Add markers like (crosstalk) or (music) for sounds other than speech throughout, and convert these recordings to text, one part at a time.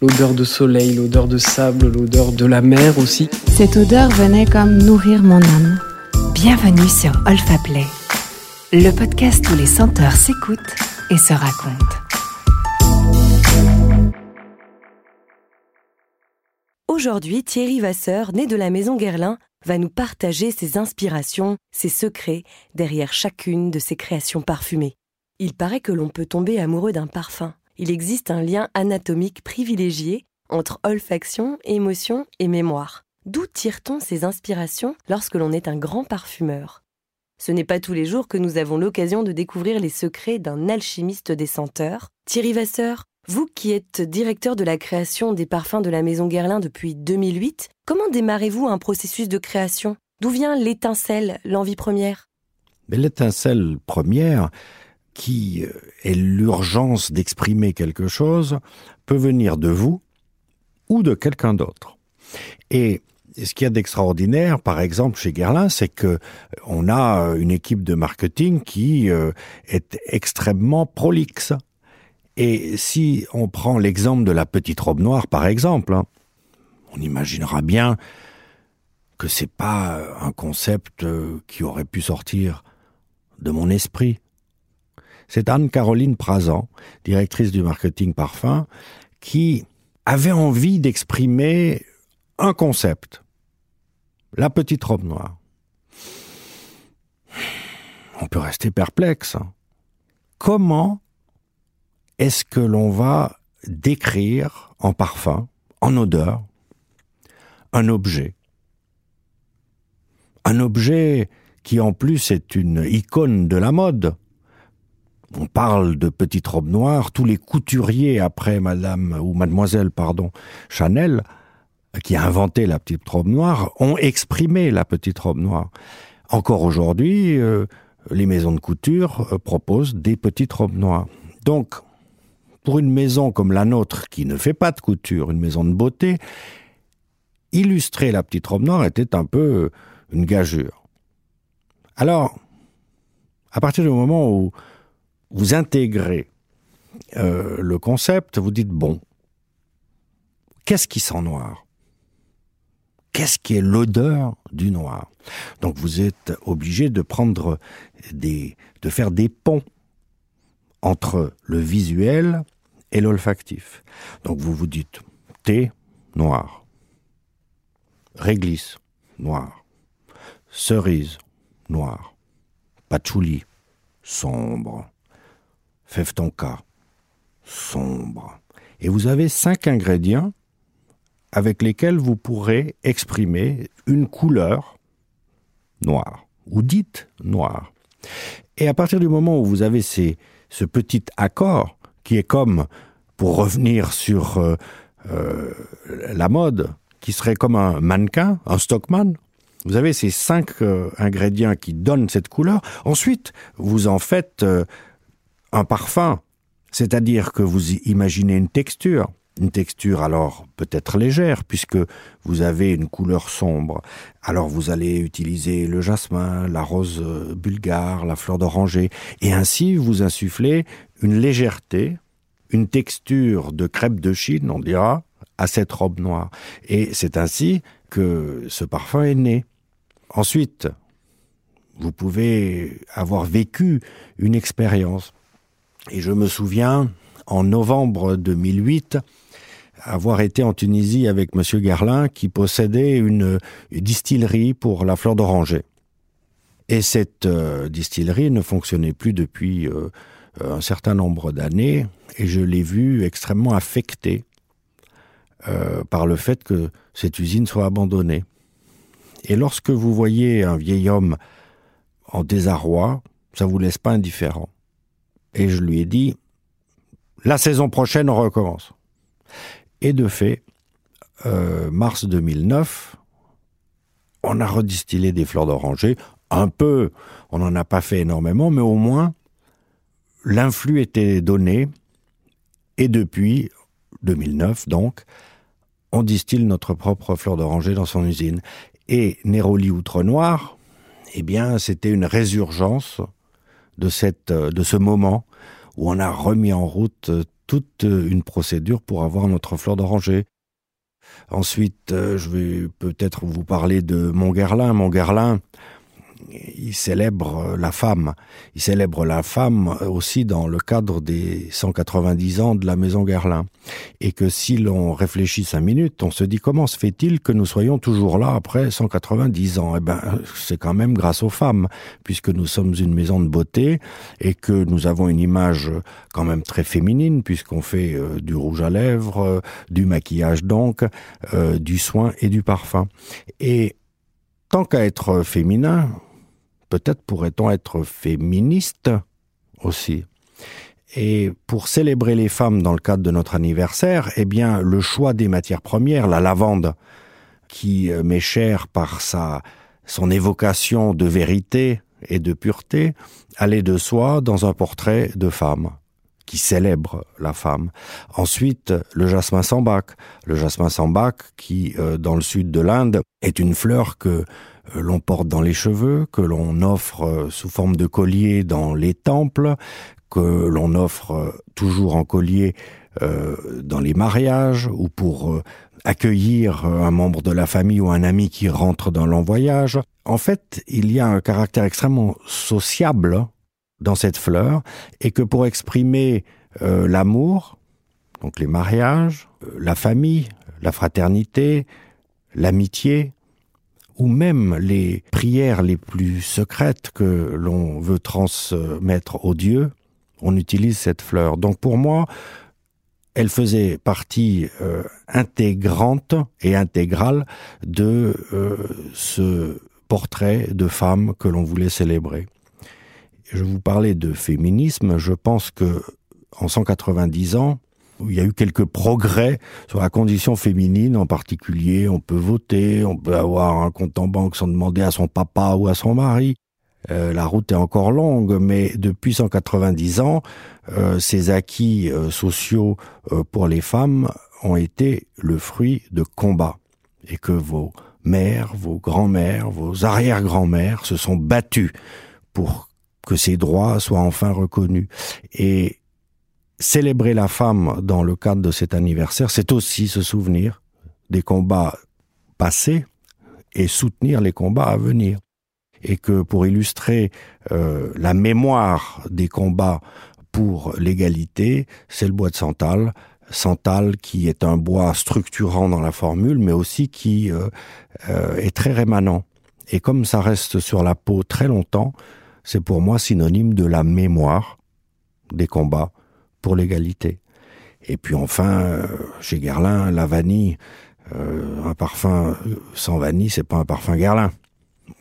L'odeur de soleil, l'odeur de sable, l'odeur de la mer aussi. Cette odeur venait comme nourrir mon âme. Bienvenue sur Olfa Play, le podcast où les senteurs s'écoutent et se racontent. Aujourd'hui, Thierry Vasseur, né de la maison Guerlain, va nous partager ses inspirations, ses secrets derrière chacune de ses créations parfumées. Il paraît que l'on peut tomber amoureux d'un parfum il existe un lien anatomique privilégié entre olfaction, émotion et mémoire. D'où tire-t-on ces inspirations lorsque l'on est un grand parfumeur? Ce n'est pas tous les jours que nous avons l'occasion de découvrir les secrets d'un alchimiste des senteurs. Thierry Vasseur, vous qui êtes directeur de la création des parfums de la Maison Guerlain depuis 2008, comment démarrez-vous un processus de création? D'où vient l'étincelle, l'envie première? L'étincelle première, qui est l'urgence d'exprimer quelque chose peut venir de vous ou de quelqu'un d'autre. Et ce qu'il y a d'extraordinaire, par exemple, chez Guerlain, c'est que on a une équipe de marketing qui euh, est extrêmement prolixe. Et si on prend l'exemple de la petite robe noire, par exemple, hein, on imaginera bien que c'est pas un concept euh, qui aurait pu sortir de mon esprit c'est Anne-Caroline Prazan, directrice du marketing parfum, qui avait envie d'exprimer un concept. La petite robe noire. On peut rester perplexe. Comment est-ce que l'on va décrire en parfum, en odeur, un objet? Un objet qui en plus est une icône de la mode on parle de petite robe noire, tous les couturiers après Madame ou Mademoiselle, pardon, Chanel, qui a inventé la petite robe noire, ont exprimé la petite robe noire. Encore aujourd'hui, euh, les maisons de couture euh, proposent des petites robes noires. Donc, pour une maison comme la nôtre, qui ne fait pas de couture, une maison de beauté, illustrer la petite robe noire était un peu une gageure. Alors, à partir du moment où vous intégrez euh, le concept, vous dites, bon, qu'est-ce qui sent noir? Qu'est-ce qui est l'odeur du noir? Donc vous êtes obligé de prendre des, de faire des ponts entre le visuel et l'olfactif. Donc vous vous dites thé noir, réglisse noir, cerise noir, patchouli sombre, fève tonka, sombre. Et vous avez cinq ingrédients avec lesquels vous pourrez exprimer une couleur noire, ou dite noire. Et à partir du moment où vous avez ces, ce petit accord, qui est comme, pour revenir sur euh, euh, la mode, qui serait comme un mannequin, un stockman, vous avez ces cinq euh, ingrédients qui donnent cette couleur. Ensuite, vous en faites un parfum, c'est-à-dire que vous imaginez une texture, une texture alors peut-être légère puisque vous avez une couleur sombre. Alors vous allez utiliser le jasmin, la rose bulgare, la fleur d'oranger et ainsi vous insufflez une légèreté, une texture de crêpe de Chine, on dira, à cette robe noire. Et c'est ainsi que ce parfum est né. Ensuite, vous pouvez avoir vécu une expérience. Et je me souviens, en novembre 2008, avoir été en Tunisie avec Monsieur Garlin qui possédait une, distillerie pour la fleur d'oranger. Et cette euh, distillerie ne fonctionnait plus depuis euh, un certain nombre d'années et je l'ai vu extrêmement affecté euh, par le fait que cette usine soit abandonnée. Et lorsque vous voyez un vieil homme en désarroi, ça vous laisse pas indifférent et je lui ai dit la saison prochaine on recommence. Et de fait, euh, mars 2009, on a redistillé des fleurs d'oranger, un peu, on n'en a pas fait énormément, mais au moins l'influx était donné, et depuis 2009 donc, on distille notre propre fleur d'oranger dans son usine. Et Néroli Outre Noir, eh bien, c'était une résurgence de, cette, euh, de ce moment où on a remis en route euh, toute une procédure pour avoir notre fleur d'oranger. Ensuite, je vais peut-être vous parler de Montgerlin. Montgerlin, il célèbre la femme. Il célèbre la femme aussi dans le cadre des 190 ans de la maison Guerlain. Et que si l'on réfléchit cinq minutes, on se dit comment se fait-il que nous soyons toujours là après 190 ans? Eh ben, c'est quand même grâce aux femmes, puisque nous sommes une maison de beauté et que nous avons une image quand même très féminine, puisqu'on fait euh, du rouge à lèvres, euh, du maquillage donc, euh, du soin et du parfum. Et tant qu'à être féminin, peut-être pourrait-on être féministe aussi. Et pour célébrer les femmes dans le cadre de notre anniversaire, eh bien, le choix des matières premières, la lavande, qui euh, m'est chère par sa, son évocation de vérité et de pureté, allait de soi dans un portrait de femme qui célèbre la femme. Ensuite, le jasmin sambac. Le jasmin sambac qui, euh, dans le sud de l'Inde, est une fleur que l'on porte dans les cheveux, que l'on offre euh, sous forme de collier dans les temples, que l'on offre euh, toujours en collier dans les mariages ou pour accueillir un membre de la famille ou un ami qui rentre dans l'envoyage. En fait, il y a un caractère extrêmement sociable dans cette fleur et que pour exprimer l'amour, donc les mariages, la famille, la fraternité, l'amitié, ou même les prières les plus secrètes que l'on veut transmettre aux dieux, on utilise cette fleur. Donc pour moi, elle faisait partie euh, intégrante et intégrale de euh, ce portrait de femme que l'on voulait célébrer. Je vous parlais de féminisme, je pense que en 190 ans, il y a eu quelques progrès sur la condition féminine en particulier. On peut voter, on peut avoir un compte en banque sans demander à son papa ou à son mari. Euh, la route est encore longue, mais depuis 190 ans, euh, ces acquis euh, sociaux pour les femmes ont été le fruit de combats et que vos mères, vos grands-mères, vos arrière-grands-mères se sont battues pour que ces droits soient enfin reconnus. Et célébrer la femme dans le cadre de cet anniversaire, c'est aussi se souvenir des combats passés et soutenir les combats à venir. Et que pour illustrer euh, la mémoire des combats pour l'égalité, c'est le bois de santal. Santal qui est un bois structurant dans la formule, mais aussi qui euh, euh, est très rémanent. Et comme ça reste sur la peau très longtemps, c'est pour moi synonyme de la mémoire des combats pour l'égalité. Et puis enfin, euh, chez Guerlain, la vanille, euh, un parfum sans vanille, c'est pas un parfum Guerlain.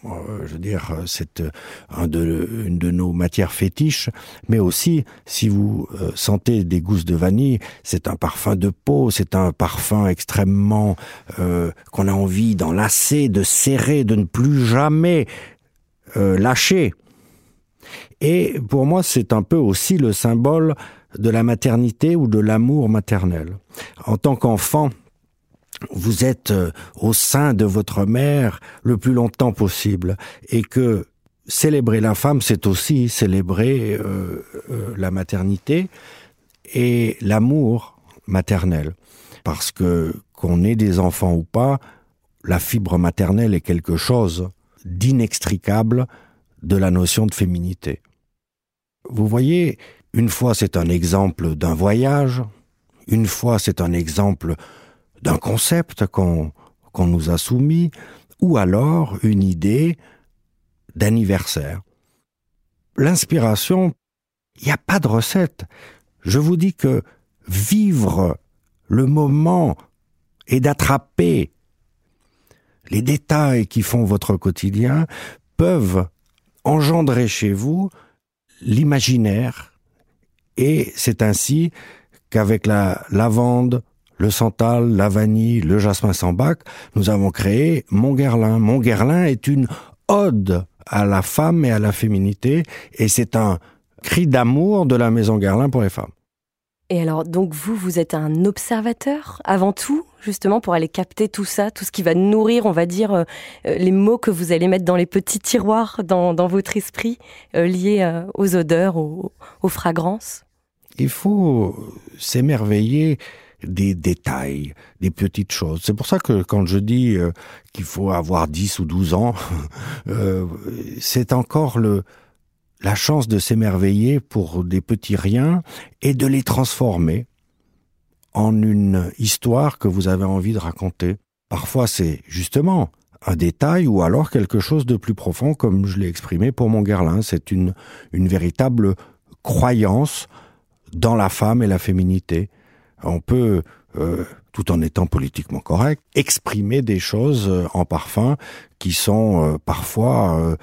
Euh, je veux dire, c'est une de nos matières fétiches, mais aussi, si vous sentez des gousses de vanille, c'est un parfum de peau, c'est un parfum extrêmement qu'on a envie d'enlacer, de serrer, de ne plus jamais lâcher. Et pour moi, c'est un peu aussi le symbole de la maternité ou de l'amour maternel. En tant qu'enfant, vous êtes euh, au sein de votre mère le plus longtemps possible et que célébrer la femme, c'est aussi célébrer euh, euh, la maternité et l'amour maternel. Parce que qu'on ait des enfants ou pas, la fibre maternelle est quelque chose d'inextricable de la notion de féminité. Vous voyez, une fois c'est un exemple d'un voyage, une fois c'est un exemple d'un concept qu'on nous a soumis, ou alors une idée d'anniversaire. L'inspiration, il n'y a pas de recette. Je vous dis que vivre le moment et d'attraper les détails qui font votre quotidien peuvent engendrer chez vous l'imaginaire et c'est ainsi qu'avec la lavande, le santal, la vanille, le jasmin sans bac, nous avons créé Montguerlin. Montguerlin est une ode à la femme et à la féminité, et c'est un cri d'amour de la maison Guerlain pour les femmes. Et alors, donc vous, vous êtes un observateur avant tout, justement, pour aller capter tout ça, tout ce qui va nourrir, on va dire, euh, les mots que vous allez mettre dans les petits tiroirs dans, votre esprit, euh, liés euh, aux odeurs, aux fragrances? Il faut s'émerveiller des détails, des petites choses. C'est pour ça que quand je dis euh, qu'il faut avoir 10 ou 12 ans, (laughs) euh, c'est encore la chance de s'émerveiller pour des petits riens et de les transformer en une histoire que vous avez envie de raconter. Parfois c'est justement un détail ou alors quelque chose de plus profond comme je l'ai exprimé pour mon Guerlain. C'est une véritable croyance dans la femme et la féminité on peut, euh, tout en étant politiquement correct, exprimer des choses euh, en parfum qui sont euh, parfois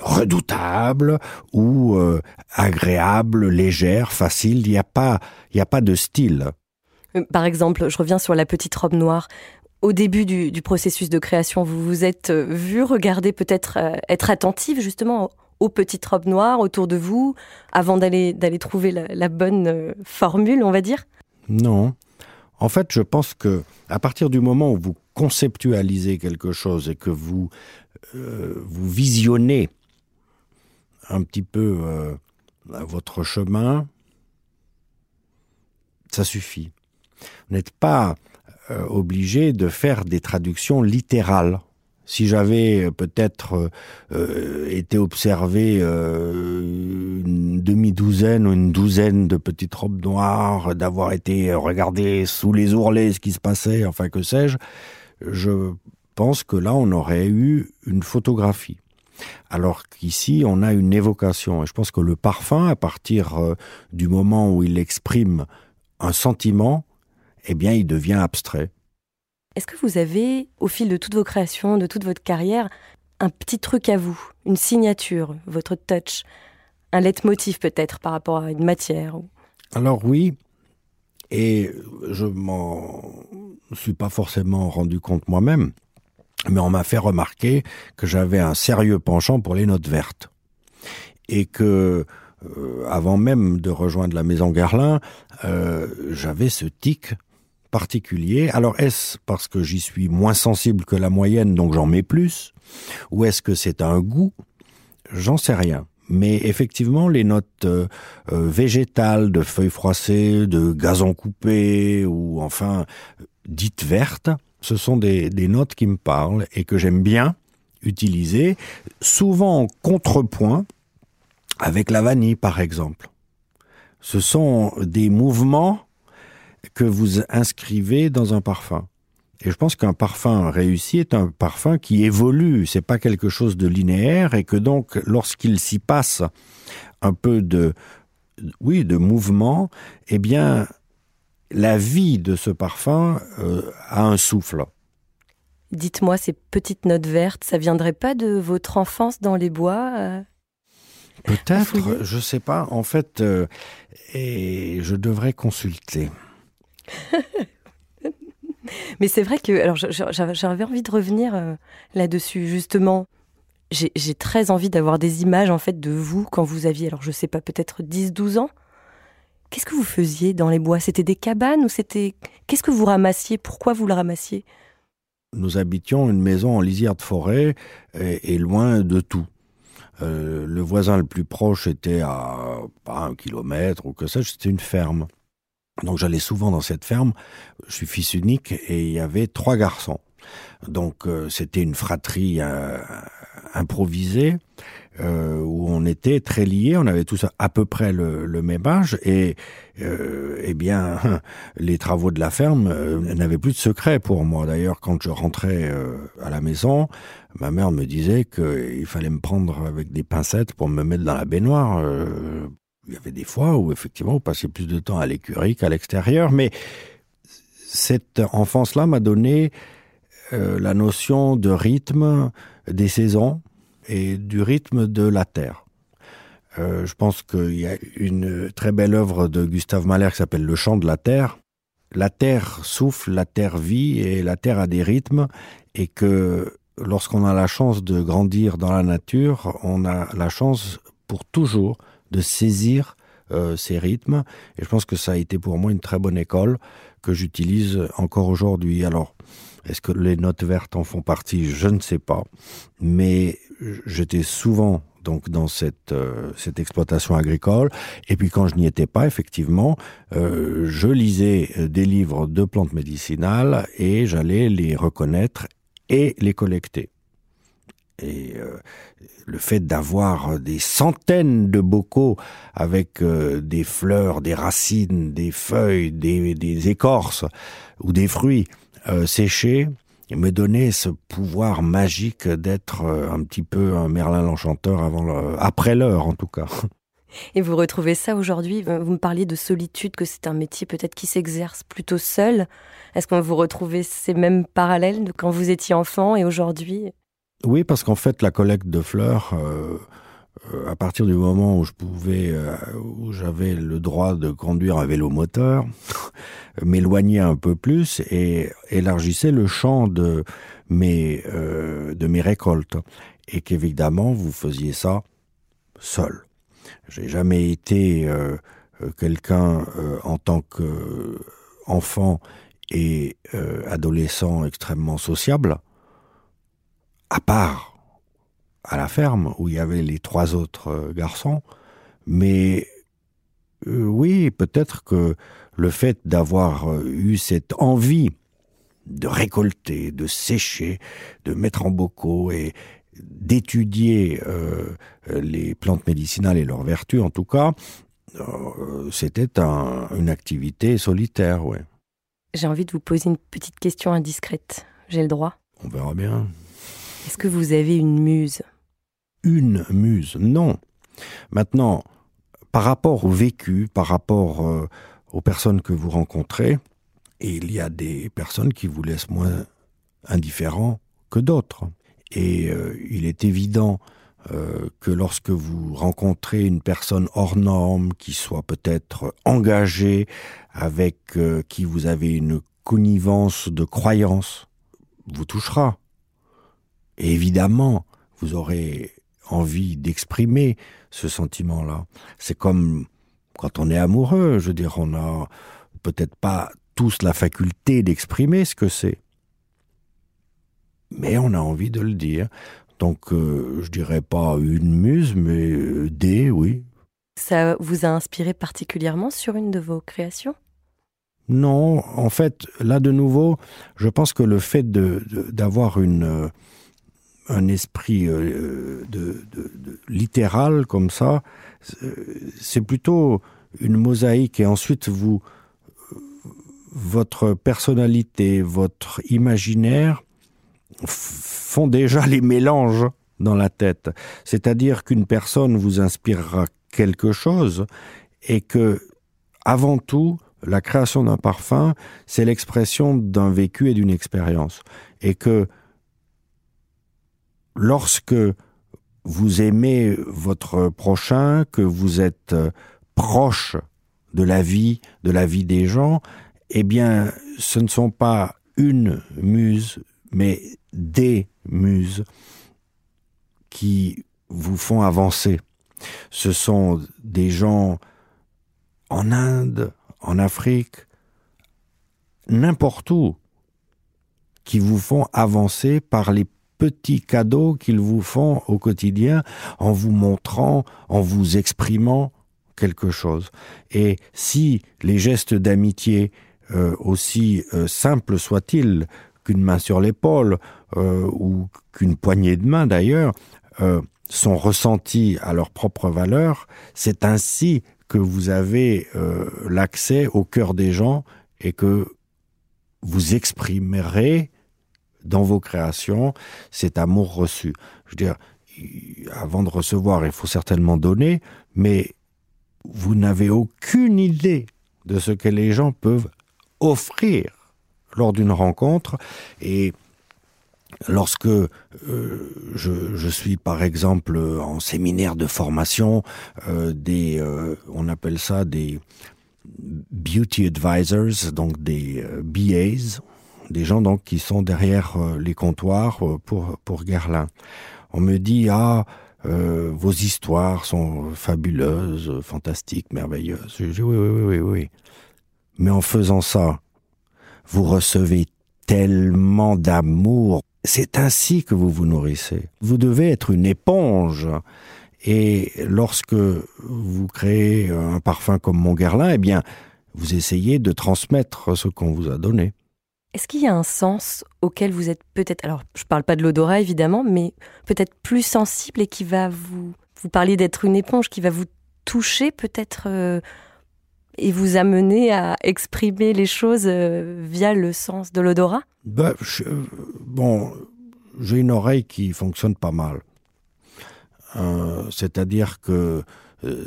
redoutables ou agréables, légères, faciles. Il n'y a pas, il n'y a pas de style. Par exemple, je reviens sur la petite robe noire. Au début du, du processus de création, vous vous êtes vu regarder peut-être être attentive justement aux petites robes noires autour de vous avant d'aller d'aller trouver la, bonne euh, formule, on va dire? Non. En fait, je pense que à partir du moment où vous conceptualisez quelque chose et que vous euh, vous visionnez un petit peu euh, votre chemin, ça suffit. Vous n'êtes pas obligé de faire des traductions littérales si j'avais euh, peut-être euh, euh, été observé une demi-douzaine ou une douzaine de petites robes noires, d'avoir été regardé sous les ourlets ce qui se passait, enfin que sais-je, je pense que là on aurait eu une photographie. Alors qu'ici on a une évocation. Et je pense que le parfum, à partir du moment où il exprime un sentiment, eh bien il devient abstrait. Est-ce que vous avez, au fil de toutes vos créations, de toute votre carrière, un petit truc à vous, une signature, votre touch, un leitmotiv peut-être par rapport à une matière Alors oui, et je m'en suis pas forcément rendu compte moi-même, mais on m'a fait remarquer que j'avais un sérieux penchant pour les notes vertes. Et que euh, avant même de rejoindre la maison Garlin, euh, j'avais ce tic particulier. Alors est-ce parce que j'y suis moins sensible que la moyenne, donc j'en mets plus Ou est-ce que c'est un goût? J'en sais rien. Mais effectivement, les notes euh, euh, végétales, de feuilles froissées, de gazon coupé, ou enfin dites vertes, ce sont des notes qui me parlent et que j'aime bien utiliser, souvent en contrepoint avec la vanille, par exemple. Ce sont des mouvements que vous inscrivez dans un parfum. Et je pense qu'un parfum réussi est un parfum qui évolue, c'est pas quelque chose de linéaire et que donc lorsqu'il s'y passe un peu de oui, de mouvement, eh bien la vie de ce parfum euh, a un souffle. Dites-moi ces petites notes vertes, ça viendrait pas de votre enfance dans les bois euh, Peut-être, je sais pas. En fait, euh, et je devrais consulter. (laughs) Mais c'est vrai que alors j'avais envie de revenir euh, là-dessus justement. J'ai très envie d'avoir des images en fait de vous quand vous aviez alors je sais pas peut-être 10 12 ans. Qu'est-ce que vous faisiez dans les bois? C'était des cabanes ou c'était qu'est-ce que vous ramassiez? Pourquoi vous le ramassiez? Nous habitions une maison en lisière de forêt et, loin de tout. Euh, le voisin le plus proche était à pas un kilomètre ou que ça, c'était une ferme. Donc j'allais souvent dans cette ferme, je suis fils unique et il y avait trois garçons. Donc euh, c'était une fratrie euh, improvisée euh, où on était très liés, on avait tous à peu près le, le même âge et euh, eh bien (laughs) les travaux de la ferme euh, n'avaient plus de secret pour moi. D'ailleurs quand je rentrais euh, à la maison, ma mère me disait qu'il fallait me prendre avec des pincettes pour me mettre dans la baignoire il y avait des fois où effectivement vous passez plus de temps à l'écurie qu'à l'extérieur, mais cette enfance-là m'a donné euh, la notion de rythme des saisons et du rythme de la terre. Euh, je pense qu'il y a une très belle œuvre de Gustave Mahler qui s'appelle Le chant de la terre. La terre souffle, la terre vit et la terre a des rythmes et que lorsqu'on a la chance de grandir dans la nature, on a la chance pour toujours de saisir euh, ces rythmes et je pense que ça a été pour moi une très bonne école que j'utilise encore aujourd'hui alors Est-ce que les notes vertes en font partie? Je ne sais pas. Mais j'étais souvent donc dans cette euh, cette exploitation agricole. Et puis quand je n'y étais pas, effectivement, euh, je lisais des livres de plantes médicinales et j'allais les reconnaître et les collecter. Et euh, le fait d'avoir des centaines de bocaux avec euh, des fleurs, des racines, des feuilles, des, écorces ou des fruits euh, séchés, me donnait ce pouvoir magique d'être euh, un petit peu un Merlin l'enchanteur avant le, après l'heure en tout cas. (laughs) Et vous retrouvez ça aujourd'hui? Vous me parliez de solitude, que c'est un métier peut-être qui s'exerce plutôt seul. Est-ce que vous retrouvez ces mêmes parallèles de quand vous étiez enfant et aujourd'hui? Oui, parce qu'en fait, la collecte de fleurs, euh, euh, à partir du moment où je pouvais, euh, où j'avais le droit de conduire un vélo moteur, (laughs) m'éloignait un peu plus et élargissait le champ de mes, de mes récoltes. Et qu'évidemment, vous faisiez ça seul. J'ai jamais été quelqu'un en tant qu'enfant et adolescent extrêmement sociable, à part à la ferme où il y avait les trois autres euh, garçons. Mais euh, oui, peut-être que le fait d'avoir euh, eu cette envie de récolter, de sécher, de mettre en bocaux et d'étudier euh, les plantes médicinales et leurs vertus en tout cas, euh, c'était un, une activité solitaire, ouais. J'ai envie de vous poser une petite question indiscrète. J'ai le droit? On verra bien. Est-ce que vous avez une muse? Une muse, non. Maintenant, par rapport au vécu, par rapport euh, aux personnes que vous rencontrez, il y a des personnes qui vous laissent moins indifférents que d'autres. Et euh, il est évident euh, que lorsque vous rencontrez une personne hors norme, qui soit peut-être engagée, avec qui vous avez une connivence de croyance, vous touchera. Et évidemment, vous aurez envie d'exprimer ce sentiment-là. C'est comme quand on est amoureux, je veux dire, on a peut-être pas tous la faculté d'exprimer ce que c'est. Mais on a envie de le dire. Donc, euh, je dirais pas une muse, mais euh, des, oui. Ça vous a inspiré particulièrement sur une de vos créations? Non, en fait, là de nouveau, je pense que le fait d'avoir une euh, un esprit euh, littéral comme ça, c'est plutôt une mosaïque et ensuite vous votre personnalité, votre imaginaire font déjà les mélanges dans la tête. C'est-à-dire qu'une personne vous inspirera quelque chose et que, avant tout, la création d'un parfum, c'est l'expression d'un vécu et d'une expérience. Et que lorsque vous aimez votre prochain, que vous êtes proche de la vie, de la vie des gens, eh bien, ce ne sont pas une muse, mais des muses qui vous font avancer. Ce sont des gens en Inde, en Afrique, n'importe où, qui vous font avancer par les petits cadeaux qu'ils vous font au quotidien en vous montrant, en vous exprimant quelque chose. Et si les gestes d'amitié, euh, aussi euh, simples soient-ils, qu'une main sur l'épaule euh, ou qu'une poignée de main d'ailleurs, sont ressentis à leur propre valeur, c'est ainsi que vous avez l'accès au cœur des gens et que vous exprimerez dans vos créations cet amour reçu. Je veux dire, avant de recevoir, il faut certainement donner, mais vous n'avez aucune idée de ce que les gens peuvent offrir lors d'une rencontre et lorsque euh, je, suis par exemple en séminaire de formation euh, des euh, on appelle ça des beauty advisors donc des BAs des gens donc qui sont derrière euh, les comptoirs euh, pour pour on me dit ah euh, vos histoires sont fabuleuses fantastiques merveilleuses je dis oui oui oui oui oui mais en faisant ça vous recevez tellement d'amour. C'est ainsi que vous vous nourrissez. Vous devez être une éponge. Et lorsque vous créez un parfum comme Montguerlin, eh bien, vous essayez de transmettre ce qu'on vous a donné. Est-ce qu'il y a un sens auquel vous êtes peut-être, alors je ne parle pas de l'odorat évidemment, mais peut-être plus sensible et qui va vous, vous parler d'être une éponge, qui va vous toucher peut-être euh, et vous amener à exprimer les choses euh, via le sens de l'odorat? Bah, Bon, j'ai une oreille qui fonctionne pas mal. Euh, c'est-à-dire que euh,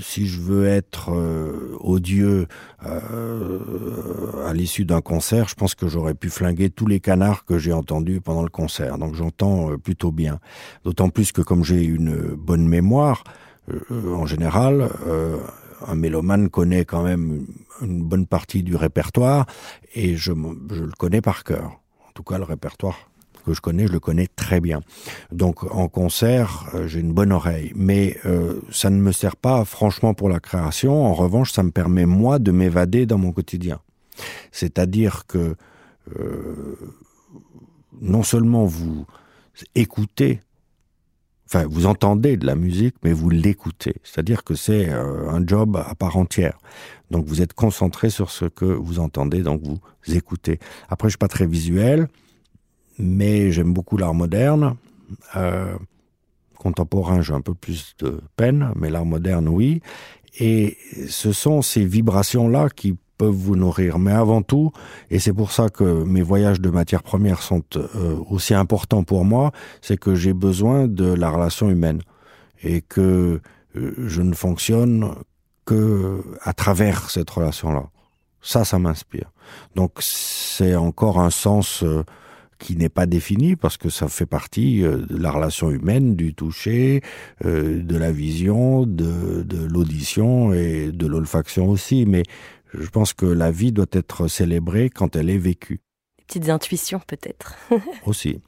si je veux être euh, odieux euh, à l'issue d'un concert, je pense que j'aurais pu flinguer tous les canards que j'ai entendus pendant le concert. Donc j'entends plutôt bien. D'autant plus que comme j'ai une bonne mémoire, en général, un mélomane connaît quand même une bonne partie du répertoire et je, je le connais par cœur. En tout cas, le répertoire que je connais, je le connais très bien. Donc en concert, euh, j'ai une bonne oreille, mais euh, ça ne me sert pas franchement pour la création. En revanche, ça me permet moi de m'évader dans mon quotidien. C'est-à-dire que euh, non seulement vous écoutez, enfin vous entendez de la musique, mais vous l'écoutez. C'est-à-dire que c'est un job à part entière. Donc vous êtes concentré sur ce que vous entendez, donc vous écoutez. Après, je suis pas très visuel mais j'aime beaucoup l'art moderne. Euh, contemporain, j'ai un peu plus de peine, mais l'art moderne, oui. Et ce sont ces vibrations-là qui peuvent vous nourrir. Mais avant tout, et c'est pour ça que mes voyages de matières premières sont euh, aussi importants pour moi, c'est que j'ai besoin de la relation humaine et que euh, je ne fonctionne que à travers cette relation-là. Ça, ça m'inspire. Donc c'est encore un sens euh, qui n'est pas défini parce que ça fait partie euh, de la relation humaine, du toucher, euh, de la vision, de, de l'audition et de l'olfaction aussi. Mais je pense que la vie doit être célébrée quand elle est vécue. Des petites intuitions peut-être. (laughs) aussi.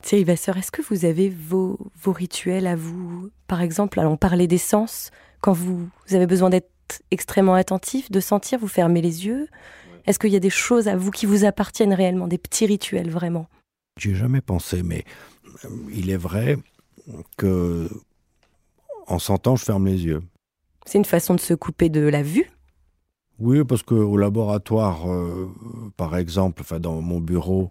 Thierry Vasseur, est-ce que vous avez vos, vos rituels à vous? Par exemple, allons parler des sens. Quand vous, vous avez besoin d'être extrêmement attentif, de sentir, vous fermez les yeux est-ce qu'il y a des choses à vous qui vous appartiennent réellement, des petits rituels vraiment? J'ai jamais pensé, mais euh, il est vrai que en sentant, je ferme les yeux. C'est une façon de se couper de la vue? Oui, parce qu'au laboratoire, euh, par exemple, enfin dans mon bureau,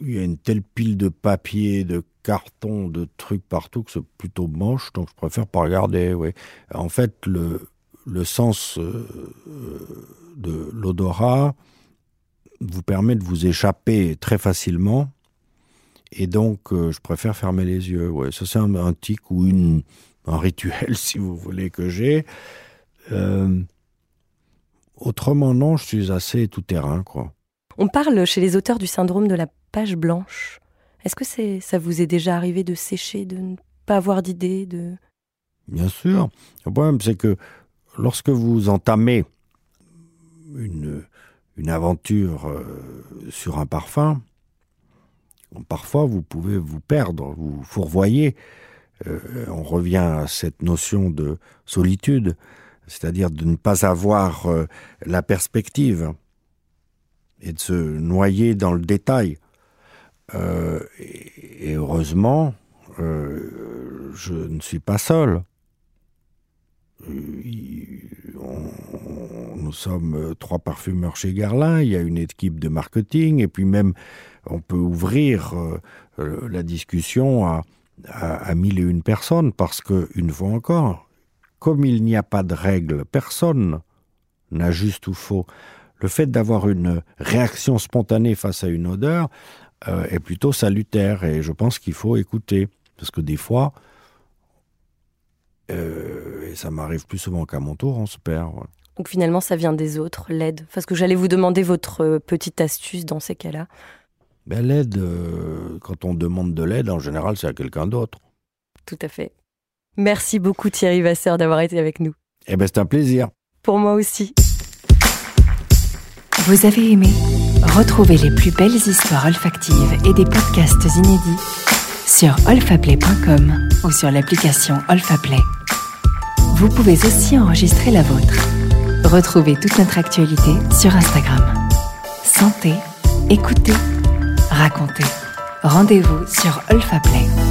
il y a une telle pile de papier, de carton, de trucs partout que c'est plutôt moche, donc je préfère pas regarder. Oui. En fait, le, le sens euh, de l'odorat vous permet de vous échapper très facilement. Et donc, euh, je préfère fermer les yeux. Ouais, ça c'est un, tic ou une, un rituel, (laughs) si vous voulez, que j'ai. Euh, autrement, non, je suis assez tout-terrain, quoi. On parle chez les auteurs du syndrome de la page blanche. Est-ce que c'est, ça vous est déjà arrivé de sécher, de ne pas avoir d'idée de... Bien sûr. Le problème, c'est que lorsque vous entamez une, aventure euh, sur un parfum, parfois vous pouvez vous perdre, vous fourvoyer. Euh, on revient à cette notion de solitude, c'est-à-dire de ne pas avoir euh, la perspective et de se noyer dans le détail. et, heureusement, je ne suis pas seul nous sommes euh, trois parfumeurs chez Garlin, il y a une équipe de marketing, et puis même on peut ouvrir euh, euh, la discussion à, mille et une personnes, parce que, une fois encore, comme il n'y a pas de règle, personne n'a juste ou faux. Le fait d'avoir une réaction spontanée face à une odeur est plutôt salutaire, et je pense qu'il faut écouter, parce que des fois, ça m'arrive plus souvent qu'à mon tour, on se perd. Donc finalement, ça vient des autres, l'aide. Parce que j'allais vous demander votre euh, petite astuce dans ces cas-là. Ben, l'aide, euh, quand on demande de l'aide, en général, c'est à quelqu'un d'autre. Tout à fait. Merci beaucoup Thierry Vasseur d'avoir été avec nous. Eh ben, c'est un plaisir. Pour moi aussi. Vous avez aimé Retrouvez les plus belles histoires olfactives et des podcasts inédits sur olfaplay.com ou sur l'application Olfaplay. Vous pouvez aussi enregistrer la vôtre. Retrouvez toute notre actualité sur Instagram. Sentez, écoutez, racontez. Rendez-vous sur Olfaplay.